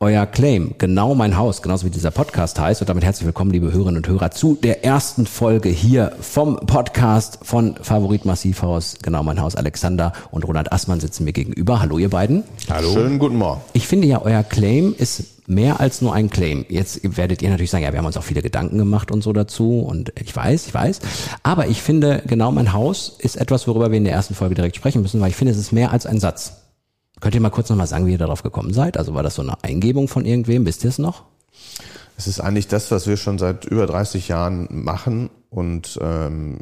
euer Claim, genau mein Haus, genauso wie dieser Podcast heißt. Und damit herzlich willkommen, liebe Hörerinnen und Hörer, zu der ersten Folge hier vom Podcast von Favorit Massivhaus, genau mein Haus. Alexander und Roland Assmann sitzen mir gegenüber. Hallo, ihr beiden. Hallo. Schönen guten Morgen. Ich finde ja, euer Claim ist mehr als nur ein Claim. Jetzt werdet ihr natürlich sagen, ja, wir haben uns auch viele Gedanken gemacht und so dazu und ich weiß, ich weiß. Aber ich finde, genau mein Haus ist etwas, worüber wir in der ersten Folge direkt sprechen müssen, weil ich finde, es ist mehr als ein Satz. Könnt ihr mal kurz nochmal sagen, wie ihr darauf gekommen seid? Also war das so eine Eingebung von irgendwem? Wisst ihr es noch? Es ist eigentlich das, was wir schon seit über 30 Jahren machen und ähm,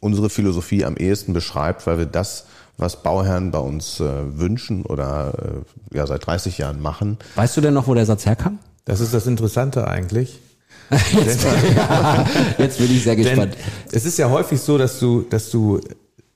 unsere Philosophie am ehesten beschreibt, weil wir das, was Bauherren bei uns äh, wünschen oder äh, ja seit 30 Jahren machen. Weißt du denn noch, wo der Satz herkam? Das ist das Interessante eigentlich. Jetzt, jetzt bin ich sehr gespannt. Denn es ist ja häufig so, dass du, dass du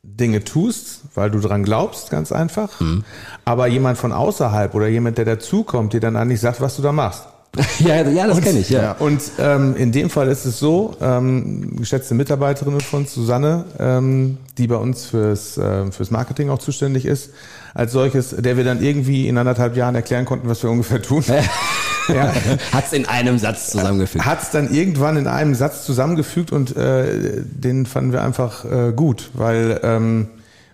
Dinge tust, weil du dran glaubst, ganz einfach. Mhm. Aber jemand von außerhalb oder jemand, der dazukommt, dir dann eigentlich sagt, was du da machst. ja, ja, das kenne ich, ja. Und ähm, in dem Fall ist es so, ähm, geschätzte Mitarbeiterin von uns, Susanne, ähm, die bei uns fürs, äh, fürs Marketing auch zuständig ist, als solches, der wir dann irgendwie in anderthalb Jahren erklären konnten, was wir ungefähr tun. ja. Hat's in einem Satz zusammengefügt. Hat's dann irgendwann in einem Satz zusammengefügt und äh, den fanden wir einfach äh, gut, weil ähm,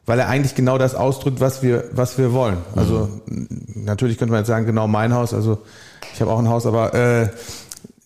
weil er eigentlich genau das ausdrückt, was wir was wir wollen. Also mhm. natürlich könnte man jetzt sagen, genau mein Haus. Also ich habe auch ein Haus, aber äh,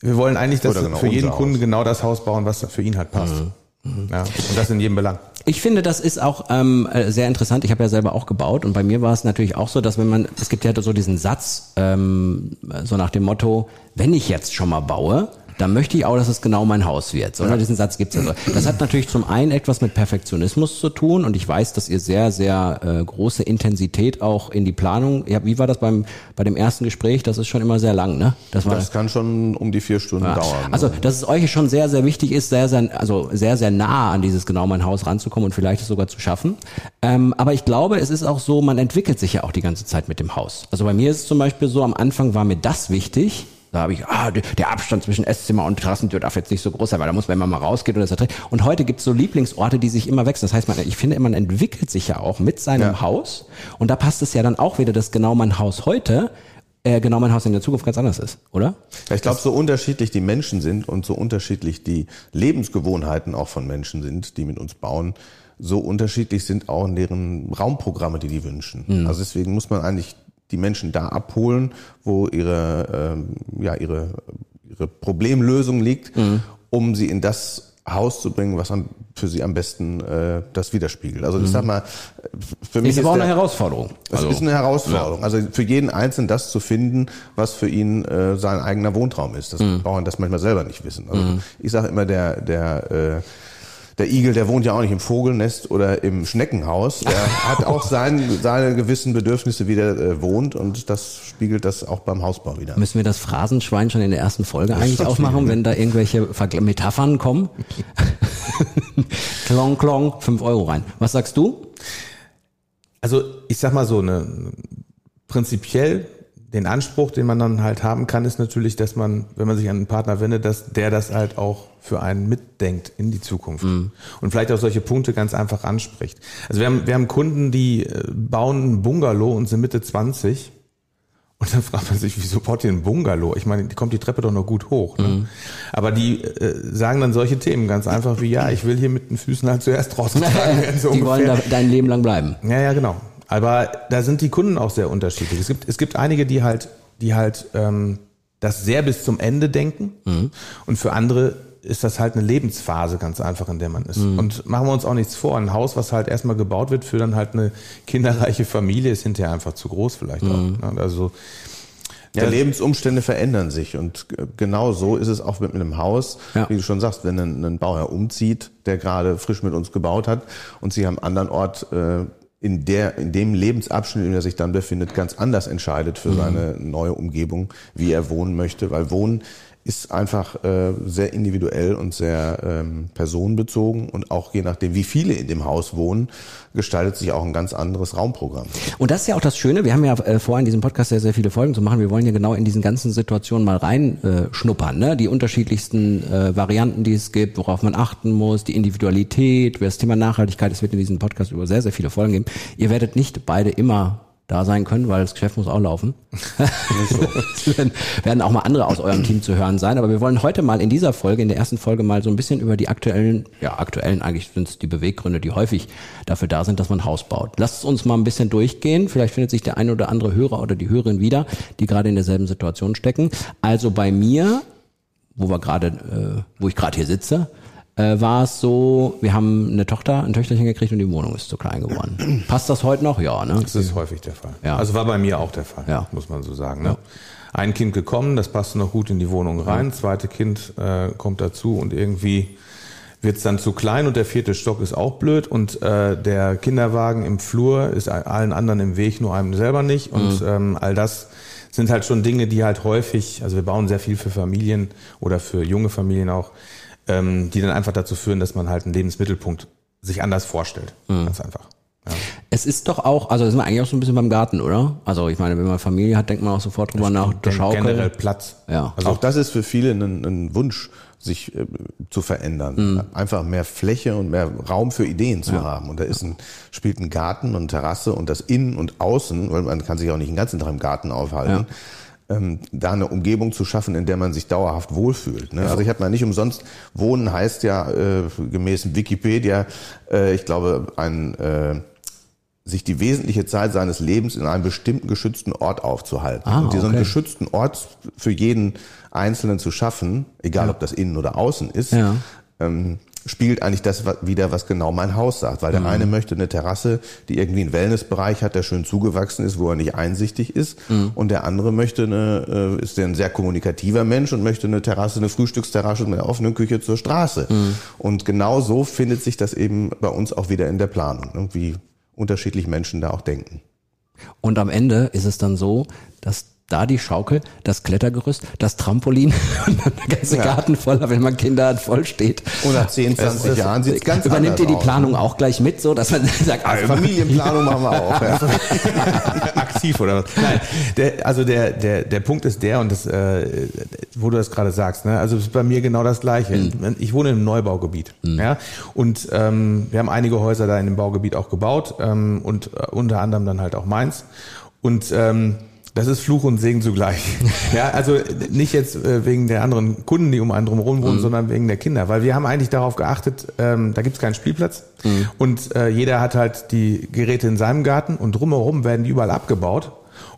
wir wollen eigentlich, dass genau für jeden Kunden genau das Haus bauen, was für ihn halt passt. Mhm. Mhm. Ja, und das in jedem Belang. Ich finde, das ist auch ähm, äh, sehr interessant. Ich habe ja selber auch gebaut und bei mir war es natürlich auch so, dass wenn man, es gibt ja so diesen Satz, ähm, so nach dem Motto, wenn ich jetzt schon mal baue, dann möchte ich auch, dass es genau mein Haus wird. So, ja. Diesen Satz gibt's ja so. Das hat natürlich zum einen etwas mit Perfektionismus zu tun und ich weiß, dass ihr sehr, sehr äh, große Intensität auch in die Planung, ja, wie war das beim bei dem ersten Gespräch? Das ist schon immer sehr lang, ne? Das, war, das kann schon um die vier Stunden ja. dauern. Also, dass es euch schon sehr, sehr wichtig ist, sehr, sehr, also sehr, sehr nah an dieses genau mein Haus ranzukommen und vielleicht es sogar zu schaffen. Ähm, aber ich glaube, es ist auch so, man entwickelt sich ja auch die ganze Zeit mit dem Haus. Also bei mir ist es zum Beispiel so, am Anfang war mir das wichtig, da habe ich, ah, der Abstand zwischen Esszimmer und Terrassentür darf jetzt nicht so groß sein, weil da muss man immer mal rausgehen und das Und heute gibt es so Lieblingsorte, die sich immer wechseln. Das heißt, man, ich finde, man entwickelt sich ja auch mit seinem ja. Haus. Und da passt es ja dann auch wieder, dass genau mein Haus heute äh, genau mein Haus in der Zukunft ganz anders ist, oder? Ich glaube, so unterschiedlich die Menschen sind und so unterschiedlich die Lebensgewohnheiten auch von Menschen sind, die mit uns bauen, so unterschiedlich sind auch deren Raumprogramme, die die wünschen. Mhm. Also deswegen muss man eigentlich die Menschen da abholen, wo ihre, ähm, ja, ihre, ihre Problemlösung liegt, mhm. um sie in das Haus zu bringen, was am, für sie am besten äh, das widerspiegelt. Also ich mhm. sag mal, für mich ist, ist aber auch eine Herausforderung. Es also, ist eine Herausforderung. Ja. Also für jeden Einzelnen das zu finden, was für ihn äh, sein eigener Wohntraum ist. Das mhm. Bauern das manchmal selber nicht wissen. Also mhm. ich sage immer, der der äh, der Igel, der wohnt ja auch nicht im Vogelnest oder im Schneckenhaus. Der hat auch sein, seine gewissen Bedürfnisse, wie der äh, wohnt und das spiegelt das auch beim Hausbau wieder. Müssen wir das Phrasenschwein schon in der ersten Folge das eigentlich aufmachen, wenn da irgendwelche Metaphern kommen? klong, klong, fünf Euro rein. Was sagst du? Also ich sag mal so, ne, prinzipiell den Anspruch, den man dann halt haben kann, ist natürlich, dass man, wenn man sich an einen Partner wendet, dass der das halt auch für einen mitdenkt in die Zukunft mhm. und vielleicht auch solche Punkte ganz einfach anspricht. Also wir haben, wir haben Kunden, die äh, bauen ein Bungalow und sind Mitte 20 und dann fragt man sich, wieso baut ihr ein Bungalow? Ich meine, die kommt die Treppe doch noch gut hoch. Ne? Mhm. Aber die äh, sagen dann solche Themen ganz einfach wie, ja, ich will hier mit den Füßen halt zuerst rausgetragen werden. So die ungefähr. wollen da dein Leben lang bleiben. Ja, ja, genau. Aber da sind die Kunden auch sehr unterschiedlich. Es gibt, es gibt einige, die halt, die halt ähm, das sehr bis zum Ende denken. Mhm. Und für andere ist das halt eine Lebensphase ganz einfach, in der man ist. Mhm. Und machen wir uns auch nichts vor. Ein Haus, was halt erstmal gebaut wird für dann halt eine kinderreiche Familie, ist hinterher einfach zu groß vielleicht mhm. auch. Ne? Also ja, Lebensumstände verändern sich und genau so ist es auch mit einem Haus. Ja. Wie du schon sagst, wenn ein, ein Bauherr umzieht, der gerade frisch mit uns gebaut hat und sie am anderen Ort äh, in der, in dem Lebensabschnitt, in dem er sich dann befindet, ganz anders entscheidet für seine neue Umgebung, wie er wohnen möchte, weil Wohnen ist einfach äh, sehr individuell und sehr ähm, personenbezogen und auch je nachdem, wie viele in dem Haus wohnen, gestaltet sich auch ein ganz anderes Raumprogramm. Und das ist ja auch das Schöne, wir haben ja äh, vor, in diesem Podcast sehr, sehr viele Folgen zu machen. Wir wollen ja genau in diesen ganzen Situationen mal reinschnuppern. Äh, ne? Die unterschiedlichsten äh, Varianten, die es gibt, worauf man achten muss, die Individualität, das Thema Nachhaltigkeit, es wird in diesem Podcast über sehr, sehr viele Folgen geben. Ihr werdet nicht beide immer da sein können, weil das Geschäft muss auch laufen. es werden, werden auch mal andere aus eurem Team zu hören sein, aber wir wollen heute mal in dieser Folge, in der ersten Folge mal so ein bisschen über die aktuellen, ja aktuellen eigentlich sind es die Beweggründe, die häufig dafür da sind, dass man ein Haus baut. Lasst uns mal ein bisschen durchgehen, vielleicht findet sich der ein oder andere Hörer oder die Hörerin wieder, die gerade in derselben Situation stecken. Also bei mir, wo wir gerade, äh, wo ich gerade hier sitze, äh, war es so, wir haben eine Tochter, ein Töchterchen gekriegt und die Wohnung ist zu klein geworden. Passt das heute noch? Ja, ne? Das ist häufig der Fall. Ja. Also war bei mir auch der Fall, Ja. muss man so sagen. Ne? Ein Kind gekommen, das passte noch gut in die Wohnung rein. Zweite Kind äh, kommt dazu und irgendwie wird's dann zu klein und der vierte Stock ist auch blöd und äh, der Kinderwagen im Flur ist allen anderen im Weg, nur einem selber nicht. Und ähm, all das sind halt schon Dinge, die halt häufig, also wir bauen sehr viel für Familien oder für junge Familien auch, ähm, die dann einfach dazu führen, dass man halt einen Lebensmittelpunkt sich anders vorstellt. Ganz einfach. Ja. Es ist doch auch, also das sind wir eigentlich auch so ein bisschen beim Garten, oder? Also ich meine, wenn man Familie hat, denkt man auch sofort drüber nach, der Schaukel. Generell Platz. Ja. Also auch das ist für viele ein, ein Wunsch, sich äh, zu verändern. Einfach mehr Fläche und mehr Raum für Ideen zu haben. Und da ist ein, spielt ein Garten und Terrasse und das Innen und Außen, weil man kann sich auch nicht den ganzen Tag im Garten aufhalten. Ähm, da eine Umgebung zu schaffen, in der man sich dauerhaft wohlfühlt. Ne? Also ich habe mal nicht umsonst, Wohnen heißt ja äh, gemäß Wikipedia, äh, ich glaube, ein äh, sich die wesentliche Zeit seines Lebens in einem bestimmten geschützten Ort aufzuhalten. Ah, und diesen okay. geschützten Ort für jeden Einzelnen zu schaffen, egal ob das innen oder außen ist, Ja. ähm, spiegelt eigentlich das wieder, was genau mein Haus sagt. Weil der Mhm. eine möchte eine Terrasse, die irgendwie einen Wellnessbereich hat, der schön zugewachsen ist, wo er nicht einsichtig ist. Mhm. Und der andere möchte eine, äh, ist ein sehr kommunikativer Mensch und möchte eine Terrasse, eine Frühstücksterrasse mit einer offenen Küche zur Straße. Mhm. Und genau so findet sich das eben bei uns auch wieder in der Planung, ne? wie unterschiedlich Menschen da auch denken. Und am Ende ist es dann so, dass da die Schaukel, das Klettergerüst, das Trampolin und dann der ganze Ja. Garten voller, wenn man Kinder hat, voll steht. Und nach 10, 20 Jahren sieht es ganz Übernimmt ihr die aus. Planung auch gleich mit, so dass man sagt, Also Familienplanung machen wir auch. Ja. aktiv oder was? Nein, der, also der, der, der Punkt ist der, und das, äh, wo du das gerade sagst, ne? also es ist bei mir genau das Gleiche. Ich wohne im Neubaugebiet. Ja? Und ähm, wir haben einige Häuser da in dem Baugebiet auch gebaut ähm, und äh, unter anderem dann halt auch meins. Und ähm, das ist Fluch und Segen zugleich. Ja, also nicht jetzt äh, wegen der anderen Kunden, die um einen drumherum wohnen, sondern wegen der Kinder. Weil wir haben eigentlich darauf geachtet, ähm, da gibt's keinen Spielplatz und äh, jeder hat halt die Geräte in seinem Garten und drumherum werden die überall abgebaut.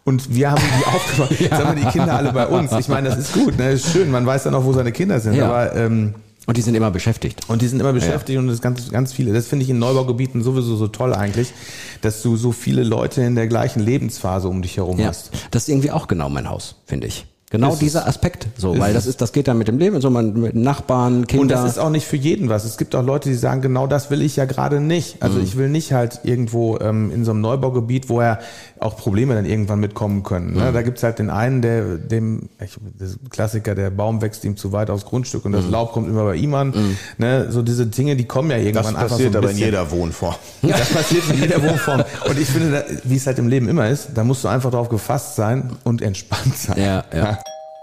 Und wir haben die aufgebaut. Jetzt haben wir die Kinder alle bei uns. Ich meine, das ist gut, ne? Das ist schön. Man weiß dann auch, wo seine Kinder sind. Ja. Aber ähm, und die sind immer beschäftigt. und die sind immer beschäftigt und das ist ganz, ganz viele. Das finde ich in Neubaugebieten sowieso so toll eigentlich, dass du so viele Leute in der gleichen Lebensphase um dich herum Ja, hast. das ist irgendwie auch genau mein Haus, finde ich. Genau Ist dieser Aspekt, so, weil das ist, das geht dann mit dem Leben, so man mit Nachbarn, Kinder. Und das ist auch nicht für jeden was. Es gibt auch Leute, die sagen, genau das will ich ja gerade nicht. Mhm. Also ich will nicht halt irgendwo ähm, in so einem Neubaugebiet, wo ja auch Probleme dann irgendwann mitkommen können. Mhm. Ne? Da gibt's halt den einen, der dem, ich, das Klassiker, der Baum wächst ihm zu weit aufs Grundstück und das Mhm. Laub kommt immer bei ihm an. Ne? So diese Dinge, die kommen ja Das irgendwann einfach passiert so ein aber in jeder Wohnform. Das passiert in jeder Wohnform. Und ich finde, wie es halt im Leben immer ist, da musst du einfach darauf gefasst sein und entspannt sein. Ja, ja.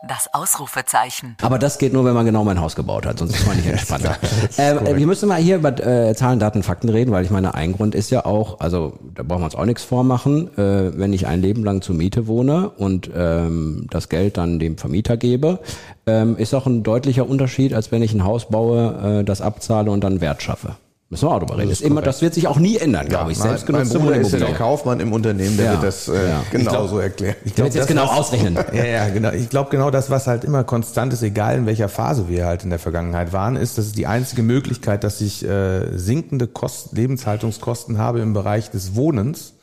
Das Ausrufezeichen. Aber das geht nur, wenn man genau mein Haus gebaut hat, sonst ist man nicht entspannter. äh, wir müssen mal hier über äh, Zahlen, Daten, Fakten reden, weil ich meine, ein Grund ist ja auch, also da brauchen wir uns auch nichts vormachen, äh, wenn ich ein Leben lang zur Miete wohne und ähm, das Geld dann dem Vermieter gebe, ähm, ist auch ein deutlicher Unterschied, als wenn ich ein Haus baue, äh, das abzahle und dann Wert schaffe. Müssen wir auch drüber reden. Das, ist immer, das wird sich auch nie ändern, glaube ich. mein, mein Selbstgenutzte Bruder ist ja der. Kaufmann im Unternehmen, der Ja. wird das äh, Ja. genauso erklären. Ich wird jetzt genau was- ausrechnen. Ja, ja, genau. Ich glaube genau das, was halt immer konstant ist, egal in welcher Phase wir halt in der Vergangenheit waren, ist, dass es die einzige Möglichkeit, dass ich äh, sinkende Kosten, Lebenshaltungskosten habe im Bereich des Wohnens,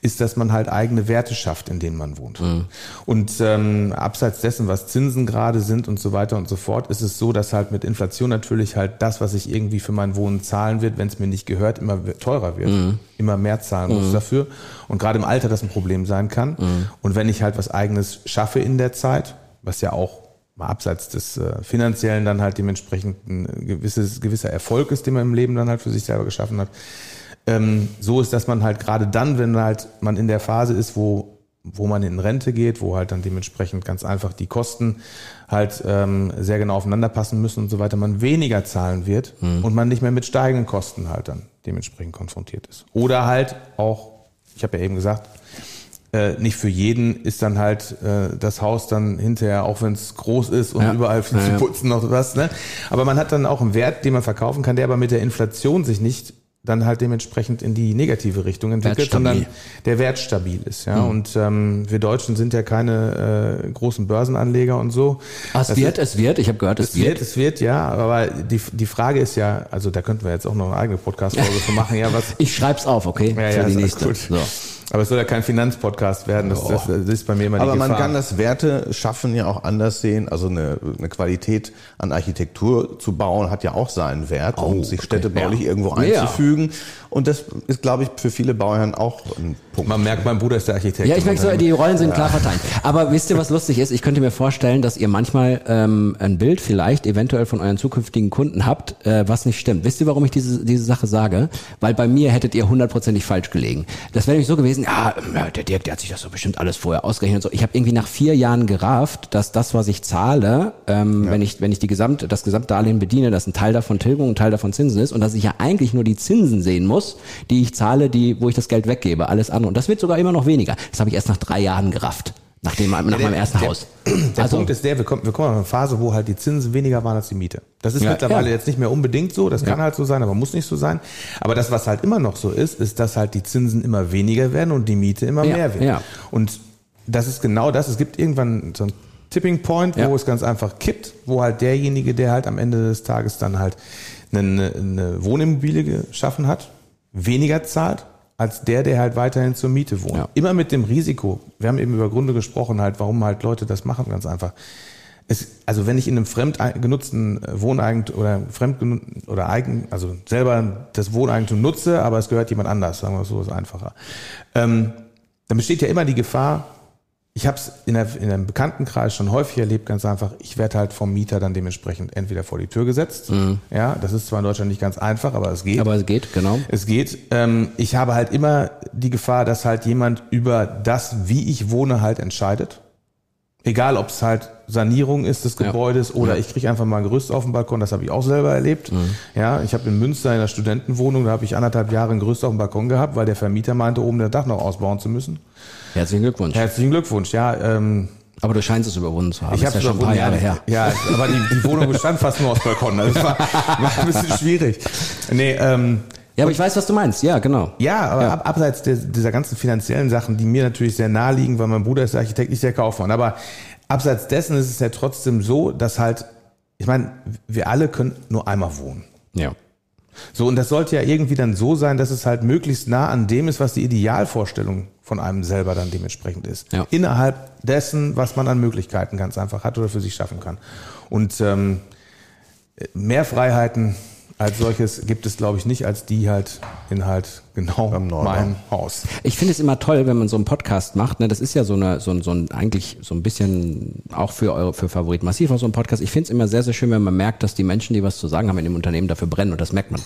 ist, dass man halt eigene Werte schafft, in denen man wohnt. Mhm. Und ähm, abseits dessen, was Zinsen gerade sind und so weiter und so fort, ist es so, dass halt mit Inflation natürlich halt das, was ich irgendwie für mein Wohnen zahlen wird, wenn es mir nicht gehört, immer teurer wird, mhm. immer mehr zahlen muss mhm. dafür. Und gerade im Alter das ein Problem sein kann. Mhm. Und wenn ich halt was eigenes schaffe in der Zeit, was ja auch mal abseits des äh, finanziellen dann halt dementsprechend ein gewisses, gewisser Erfolg ist, den man im Leben dann halt für sich selber geschaffen hat. Ähm, so ist, dass man halt gerade dann, wenn halt man in der Phase ist, wo wo man in Rente geht, wo halt dann dementsprechend ganz einfach die Kosten halt ähm, sehr genau aufeinander passen müssen und so weiter, man weniger zahlen wird mhm. und man nicht mehr mit steigenden Kosten halt dann dementsprechend konfrontiert ist. Oder halt auch, ich habe ja eben gesagt, äh, nicht für jeden ist dann halt äh, das Haus dann hinterher, auch wenn es groß ist und ja. überall viel ja, zu putzen noch was. Ne? Aber man hat dann auch einen Wert, den man verkaufen kann, der aber mit der Inflation sich nicht dann halt dementsprechend in die negative Richtung entwickelt, sondern der Wert stabil ist. Ja? Mhm. Und ähm, wir Deutschen sind ja keine äh, großen Börsenanleger und so. Ah, es das wird, ist, es wird, ich habe gehört, es, es wird. wird. Es wird, ja, aber die, die Frage ist ja, also da könnten wir jetzt auch noch eine eigene Podcast-Folge machen. Ja, was, ich schreib's auf, okay? Ja, ja, Für die nächste. Gut. So. Aber es soll ja kein Finanzpodcast werden, das, das, das ist bei mir immer Aber die Gefahr. man kann das Werte schaffen ja auch anders sehen. Also eine, eine Qualität an Architektur zu bauen hat ja auch seinen Wert, oh, um sich städtebaulich ja. irgendwo einzufügen. Ja. Und das ist, glaube ich, für viele Bauherren auch ein Punkt. Man merkt, mein Bruder ist der Architekt. Ja, ich merke so, die Rollen sind ja. klar verteilt. Aber wisst ihr, was lustig ist? Ich könnte mir vorstellen, dass ihr manchmal ähm, ein Bild vielleicht eventuell von euren zukünftigen Kunden habt, äh, was nicht stimmt. Wisst ihr, warum ich diese, diese Sache sage? Weil bei mir hättet ihr hundertprozentig falsch gelegen. Das wäre nämlich so gewesen, ja, der Dirk, der hat sich das so bestimmt alles vorher ausgerechnet. So. Ich habe irgendwie nach vier Jahren gerafft, dass das, was ich zahle, ähm, ja. wenn ich, wenn ich die Gesamt, das Gesamtdarlehen bediene, dass ein Teil davon Tilgung, ein Teil davon Zinsen ist und dass ich ja eigentlich nur die Zinsen sehen muss, muss, die ich zahle, die, wo ich das Geld weggebe, alles andere. Und das wird sogar immer noch weniger. Das habe ich erst nach drei Jahren gerafft. Nach, dem, nach der, meinem ersten der, Haus. Der also, Punkt ist der, wir kommen, wir kommen in eine Phase, wo halt die Zinsen weniger waren als die Miete. Das ist ja, mittlerweile ja. jetzt nicht mehr unbedingt so, das kann ja. halt so sein, aber muss nicht so sein. Aber das, was halt immer noch so ist, ist, dass halt die Zinsen immer weniger werden und die Miete immer mehr wird. Ja. Und das ist genau das. Es gibt irgendwann so ein Tipping Point, wo es ganz einfach kippt, wo halt derjenige, der halt am Ende des Tages dann halt eine, eine Wohnimmobilie geschaffen hat, weniger zahlt als der, der halt weiterhin zur Miete wohnt. Ja. Immer mit dem Risiko. Wir haben eben über Gründe gesprochen, halt, warum halt Leute das machen, ganz einfach. Es, also wenn ich in einem fremdgenutzten Wohneigentum oder fremd oder eigen, also selber das Wohneigentum nutze, aber es gehört jemand anders, sagen wir so, ist einfacher. Ähm, dann besteht ja immer die Gefahr, ich habe es in, in einem Bekanntenkreis schon häufig erlebt, ganz einfach, ich werde halt vom Mieter dann dementsprechend entweder vor die Tür gesetzt. Mhm. Ja, das ist zwar in Deutschland nicht ganz einfach, aber es geht. Aber es geht, genau. Es geht. Ähm, ich habe halt immer die Gefahr, dass halt jemand über das, wie ich wohne, halt entscheidet. Egal, ob es halt Sanierung ist des Gebäudes ja. oder ja. ich kriege einfach mal ein Gerüst auf dem Balkon, das habe ich auch selber erlebt. Mhm. Ja, ich habe in Münster in der Studentenwohnung, da habe ich anderthalb Jahre ein Gerüst auf dem Balkon gehabt, weil der Vermieter meinte, oben das Dach noch ausbauen zu müssen. Herzlichen Glückwunsch. Herzlichen Glückwunsch, ja. Ähm, aber du scheinst es überwunden zu haben. Ich habe ja schon ein paar Jahre her. Ja, aber die, die Wohnung bestand fast nur aus Balkon. Das war, war ein bisschen schwierig. Nee, ähm, ja, aber ich weiß, was du meinst. Ja, genau. Ja, aber ja. Ab, abseits der, dieser ganzen finanziellen Sachen, die mir natürlich sehr naheliegen, weil mein Bruder ist der Architekt, ich der Kaufmann. Aber abseits dessen ist es ja trotzdem so, dass halt, ich meine, wir alle können nur einmal wohnen. Ja. So, und das sollte ja irgendwie dann so sein, dass es halt möglichst nah an dem ist, was die Idealvorstellung von einem selber dann dementsprechend ist. Ja. Innerhalb dessen, was man an Möglichkeiten ganz einfach hat oder für sich schaffen kann. Und ähm, mehr Freiheiten als solches gibt es, glaube ich, nicht als die halt in halt genau mein Haus. Ich finde es immer toll, wenn man so einen Podcast macht. Ne? Das ist ja so eine, so ein, so ein eigentlich so ein bisschen auch für eure für Favorit massiv auch so ein Podcast. Ich finde es immer sehr, sehr schön, wenn man merkt, dass die Menschen, die was zu sagen haben in dem Unternehmen, dafür brennen und das merkt man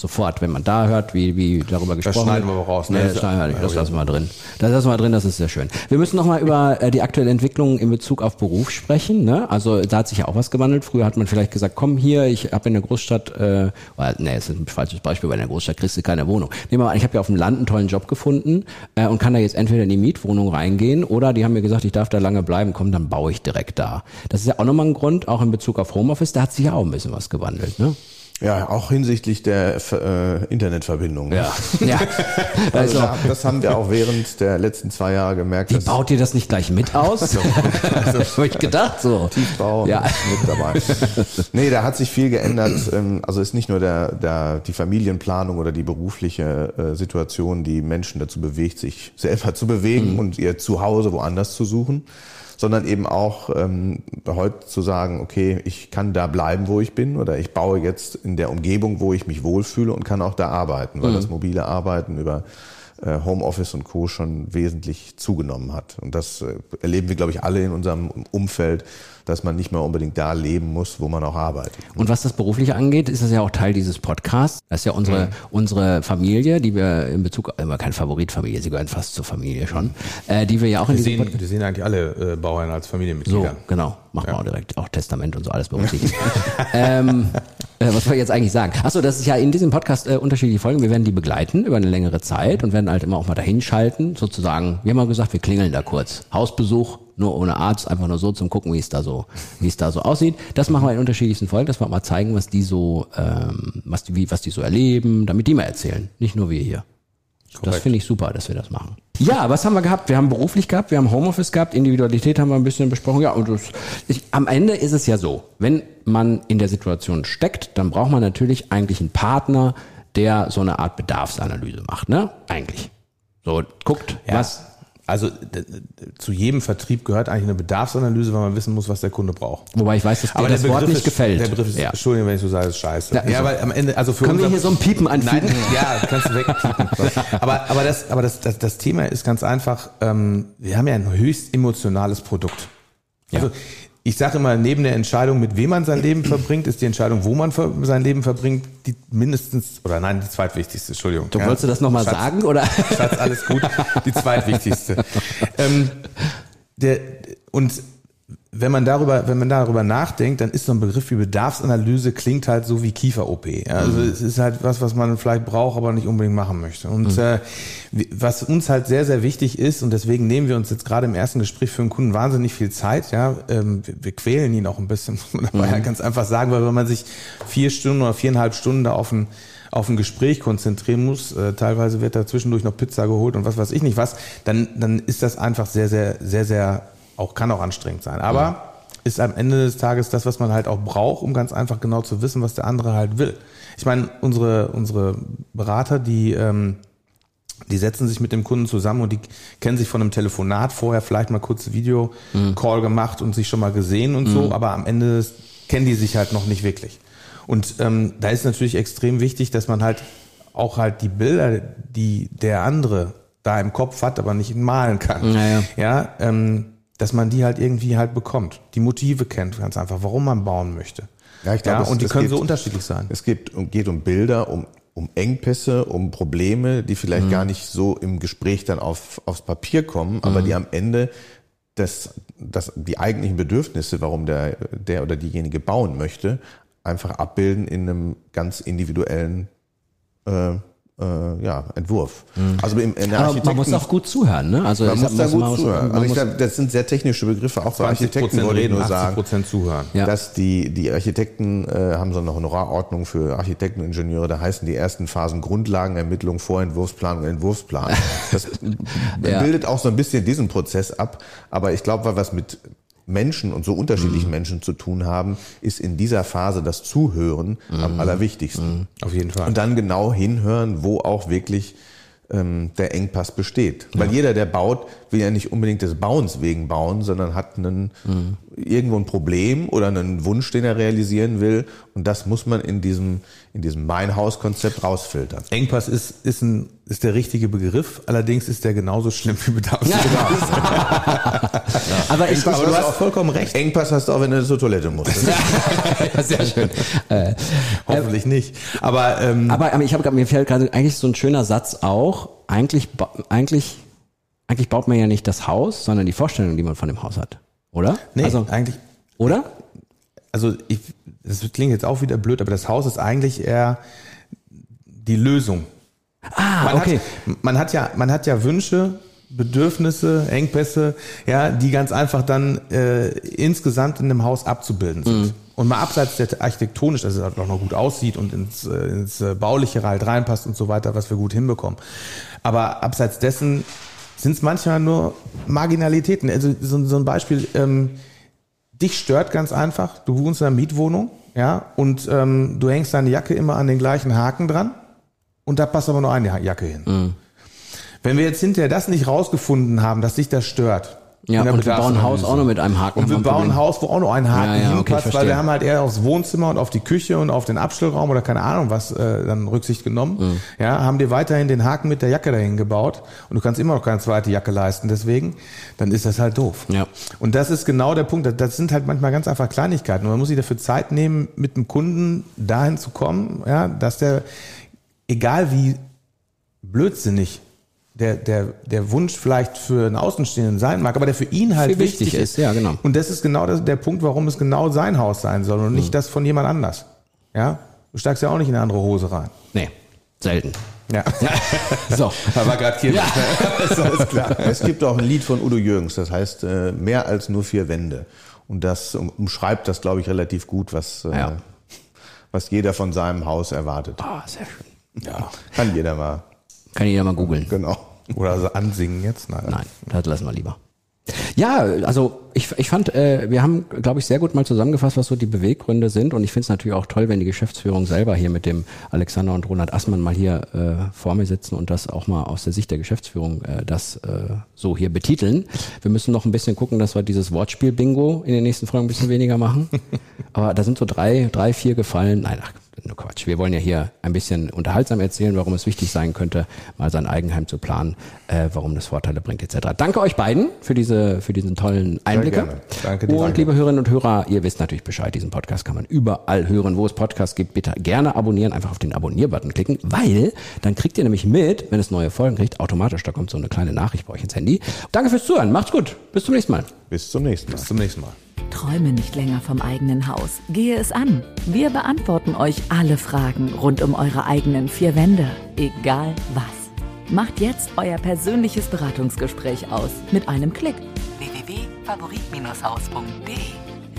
sofort, wenn man da hört, wie, wie darüber gesprochen wird. Das schneiden wir aber raus. Ne? Nee, das, schneiden wir nicht. das lassen wir drin. Das lassen wir drin, das ist sehr schön. Wir müssen nochmal über äh, die aktuelle Entwicklung in Bezug auf Beruf sprechen. Ne? Also da hat sich ja auch was gewandelt. Früher hat man vielleicht gesagt, komm hier, ich habe in der Großstadt, äh, oder, nee, ist ein falsches Beispiel, weil in der Großstadt kriegst du keine Wohnung. Nehmen wir mal an, ich habe ja auf dem Land einen tollen Job gefunden äh, und kann da jetzt entweder in die Mietwohnung reingehen oder die haben mir gesagt, ich darf da lange bleiben, komm, dann baue ich direkt da. Das ist ja auch nochmal ein Grund, auch in Bezug auf Homeoffice, da hat sich ja auch ein bisschen was gewandelt. Ne? Ja, auch hinsichtlich der äh, Internetverbindung. Ja. ja. Also, da, das haben wir auch während der letzten zwei Jahre gemerkt. Wie baut ihr das nicht gleich mit aus? also, habe ich gedacht so. Tiefbau Ja. mit dabei. nee, da hat sich viel geändert. Ähm, Also ist nicht nur der, der, die Familienplanung oder die berufliche äh, Situation, die Menschen dazu bewegt, sich selber zu bewegen und ihr Zuhause woanders zu suchen, sondern eben auch ähm, heute zu sagen, okay, ich kann da bleiben, wo ich bin oder ich baue jetzt in der Umgebung, wo ich mich wohlfühle und kann auch da arbeiten, weil das mobile Arbeiten über äh, Homeoffice und Co. schon wesentlich zugenommen hat. Und das äh, erleben wir, glaube ich, alle in unserem Umfeld, dass man nicht mehr unbedingt da leben muss, wo man auch arbeitet. Und was das Berufliche angeht, ist das ja auch Teil dieses Podcasts. Das ist ja unsere, unsere Familie, die wir in Bezug, immer keine Favoritfamilie, sie gehören fast zur Familie schon, äh, die wir ja auch in Wir diesem sehen, wir sehen eigentlich alle äh, Bauern als So, Familienmitglieder. genau. Machen wir auch direkt. Auch Testament und so alles berücksichtigt. ähm, äh, was wollte ich jetzt eigentlich sagen? Achso, das ist ja in diesem Podcast äh, unterschiedliche Folgen. Wir werden die begleiten über eine längere Zeit und werden halt immer auch mal dahin schalten, sozusagen. Wir haben mal gesagt, wir klingeln da kurz. Hausbesuch, nur ohne Arzt, einfach nur so zum gucken, wie es da so, wie es da so aussieht. Das machen wir in unterschiedlichsten Folgen, dass wir mal zeigen, was die so, ähm, was die, wie, was die so erleben, damit die mal erzählen. Nicht nur wir hier. Das finde ich super, dass wir das machen. Ja, was haben wir gehabt? Wir haben beruflich gehabt, wir haben Homeoffice gehabt, Individualität haben wir ein bisschen besprochen. Ja, und das, ich, am Ende ist es ja so, wenn man in der Situation steckt, dann braucht man natürlich eigentlich einen Partner, der so eine Art Bedarfsanalyse macht, ne? Eigentlich. So, guckt, was, Also zu jedem Vertrieb gehört eigentlich eine Bedarfsanalyse, weil man wissen muss, was der Kunde braucht. wobei ich weiß, dass dir das Wort nicht ist, gefällt. Der Begriff ist, ja. Entschuldigung, wenn ich so sage, ist scheiße. Ja, Ja, so. weil am Ende, also für Können wir hier so ein Piepen anfügen? Nein, ja, kannst du wegpiepen. aber aber das, aber das, das, das Thema ist ganz einfach. Ähm, wir haben ja ein höchst emotionales Produkt. Also ich sage immer, neben der Entscheidung, mit wem man sein Leben verbringt, ist die Entscheidung, wo man sein Leben verbringt, die mindestens oder nein, die zweitwichtigste. Entschuldigung. Du wolltest du das nochmal sagen, oder? Schatz, alles gut. Die zweitwichtigste. ähm, der, und wenn man darüber, wenn man darüber nachdenkt, dann ist so ein Begriff wie Bedarfsanalyse klingt halt so wie Kiefer-OP. Ja, also es ist halt was, was man vielleicht braucht, aber nicht unbedingt machen möchte. Und äh, wie- was uns halt sehr, sehr wichtig ist, und deswegen nehmen wir uns jetzt gerade im ersten Gespräch für einen Kunden wahnsinnig viel Zeit, ja, ähm, wir, wir quälen ihn auch ein bisschen, muss man dabei halt ganz einfach sagen, weil wenn man sich vier Stunden oder viereinhalb Stunden da auf ein auf ein Gespräch konzentrieren muss, äh, teilweise wird da zwischendurch noch Pizza geholt und was weiß ich nicht was, dann, dann ist das einfach sehr, sehr, sehr, sehr, auch kann auch anstrengend sein. Aber ist am Ende des Tages das, was man halt auch braucht, um ganz einfach genau zu wissen, was der andere halt will. Ich meine, unsere, unsere Berater, die, ähm, die setzen sich mit dem Kunden zusammen und die kennen sich von einem Telefonat vorher vielleicht mal kurz Video-Call gemacht und sich schon mal gesehen und so, aber am Ende des- kennen die sich halt noch nicht wirklich. Und ähm, da ist natürlich extrem wichtig, dass man halt auch halt die Bilder, die der andere da im Kopf hat, aber nicht malen kann. Naja. Ja, ähm, dass man die halt irgendwie halt bekommt. Die Motive kennt ganz einfach, warum man bauen möchte. Ja, ich glaube, ja, es- und die es können geht- so unterschiedlich sein. Es geht, um- geht um Bilder, um, um Engpässe, um Probleme, die vielleicht Mhm. gar nicht so im Gespräch dann auf, aufs Papier kommen, aber Mhm. die am Ende das, das, die eigentlichen Bedürfnisse, warum der, der oder diejenige bauen möchte, einfach abbilden in einem ganz individuellen äh, äh, ja, Entwurf. Also im, in der Mhm. Aber man muss auch gut zuhören, ne? Also man muss da gut zuhören. Also ich glaube, das sind sehr technische Begriffe, auch bei 20 Architekten wollte ich reden, nur 80 sagen zuhören. Ja. dass die, die Architekten äh, haben so eine Honorarordnung für Architekten und Ingenieure, da heißen die ersten Phasen Grundlagenermittlung, Vorentwurfsplanung, Entwurfsplan. Das Ja. bildet auch so ein bisschen diesen Prozess ab, aber ich glaube, weil es mit Menschen und so unterschiedlichen Mhm. Menschen zu tun haben, ist in dieser Phase das Zuhören Mhm. am allerwichtigsten. Auf jeden Fall. Und dann genau hinhören, wo auch wirklich ähm, der Engpass besteht. Weil jeder, der baut, will ja nicht unbedingt des Bauens wegen bauen, sondern hat einen, irgendwo ein Problem oder einen Wunsch, den er realisieren will. Und das muss man in diesem, in diesem Mein-Haus-Konzept rausfiltern. Engpass ist, ist, ein, ist der richtige Begriff, allerdings ist der genauso schlimm wie Bedarf. Aber ich, Aber ich, du hast auch vollkommen recht. Engpass hast du auch, wenn du zur Toilette musst. ja, sehr schön. Äh, Hoffentlich nicht. Aber, ähm, aber, aber ich habe mir fällt gerade eigentlich so ein schöner Satz auch. Eigentlich, eigentlich, eigentlich baut man ja nicht das Haus, sondern die Vorstellung, die man von dem Haus hat, oder? nee, Also, eigentlich, oder? also ich, das klingt jetzt auch wieder blöd, aber das Haus ist eigentlich eher die Lösung. Ah, man okay. Hat, man hat ja, man hat ja Wünsche, Bedürfnisse, Engpässe, ja, die ganz einfach dann äh, insgesamt in einem Haus abzubilden sind. Und mal abseits der architektonisch, dass es halt auch noch gut aussieht und ins, äh, ins äh, Bauliche halt reinpasst und so weiter, was wir gut hinbekommen. Aber abseits dessen sind es manchmal nur Marginalitäten. Also so, so ein Beispiel, ähm, dich stört ganz einfach, du wohnst in einer Mietwohnung, ja, und ähm, du hängst deine Jacke immer an den gleichen Haken dran und da passt aber nur eine Jacke hin. Mhm. Wenn wir jetzt hinterher das nicht rausgefunden haben, dass dich das stört, Ja, und wir bauen ein Haus auch noch mit einem Haken. Und wir bauen ein Haus, wo auch noch ein Haken Ja, ja, okay, hinpasst, weil verstehe. wir haben halt eher aufs Wohnzimmer und auf die Küche und auf den Abstellraum oder keine Ahnung was äh, dann Rücksicht genommen. Mhm. Ja, haben dir weiterhin den Haken mit der Jacke dahin gebaut und du kannst immer noch keine zweite Jacke leisten, deswegen, dann ist das halt doof. Ja. Und das ist genau der Punkt. Das- Das sind halt manchmal ganz einfach Kleinigkeiten. Und man muss sich dafür Zeit nehmen, mit dem Kunden dahin zu kommen, ja, dass der, egal wie blödsinnig der, der, der Wunsch vielleicht für einen Außenstehenden sein mag, aber der für ihn halt wichtig wichtig, ist, ja, genau. Und das ist genau das, der Punkt, warum es genau sein Haus sein soll und Mhm. nicht das von jemand anders. Ja, du steigst ja auch nicht in eine andere Hose rein. Nee, selten. Ja, So. da war gerade Kirche. Das ist klar. Es gibt auch ein Lied von Udo Jürgens, das heißt äh, mehr als nur vier Wände. Und das um- umschreibt das, glaube ich, relativ gut, was, äh, Ja. was jeder von seinem Haus erwartet. Ah, sehr schön. Ja. Kann jeder mal. Kann jeder mal googeln. Genau. Oder also ansingen jetzt? Nein. Nein, das lassen wir lieber. Ja, also ich, ich fand, äh, wir haben, glaube ich, sehr gut mal zusammengefasst, was so die Beweggründe sind. Und ich finde es natürlich auch toll, wenn die Geschäftsführung selber hier mit dem Alexander und Roland Assmann mal hier äh, vor mir sitzen und das auch mal aus der Sicht der Geschäftsführung äh, das äh, so hier betiteln. Wir müssen noch ein bisschen gucken, dass wir dieses Wortspiel-Bingo in den nächsten Folgen ein bisschen weniger machen. Aber da sind so drei, drei, vier gefallen. Nein, ach, nur Quatsch. Wir wollen ja hier ein bisschen unterhaltsam erzählen, warum es wichtig sein könnte, mal sein Eigenheim zu planen, äh, warum das Vorteile bringt, etc. Danke euch beiden für diese, für diesen tollen Einblicke. Danke dir. Und Danke. liebe Hörerinnen und Hörer, ihr wisst natürlich Bescheid, diesen Podcast kann man überall hören, wo es Podcasts gibt. Bitte gerne abonnieren, einfach auf den Abonnier-Button klicken, weil dann kriegt ihr nämlich mit, wenn es neue Folgen kriegt, automatisch, da kommt so eine kleine Nachricht bei euch ins Handy. Danke fürs Zuhören, macht's gut, bis zum nächsten Mal. Bis zum nächsten Mal. Bis zum nächsten Mal. Träume nicht länger vom eigenen Haus. Gehe es an. Wir beantworten euch alle Fragen rund um eure eigenen vier Wände. Egal was. Macht jetzt euer persönliches Beratungsgespräch aus. Mit einem Klick. www.favorit-haus.de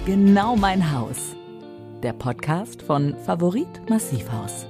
Genau mein Haus. Der Podcast von Favorit Massivhaus.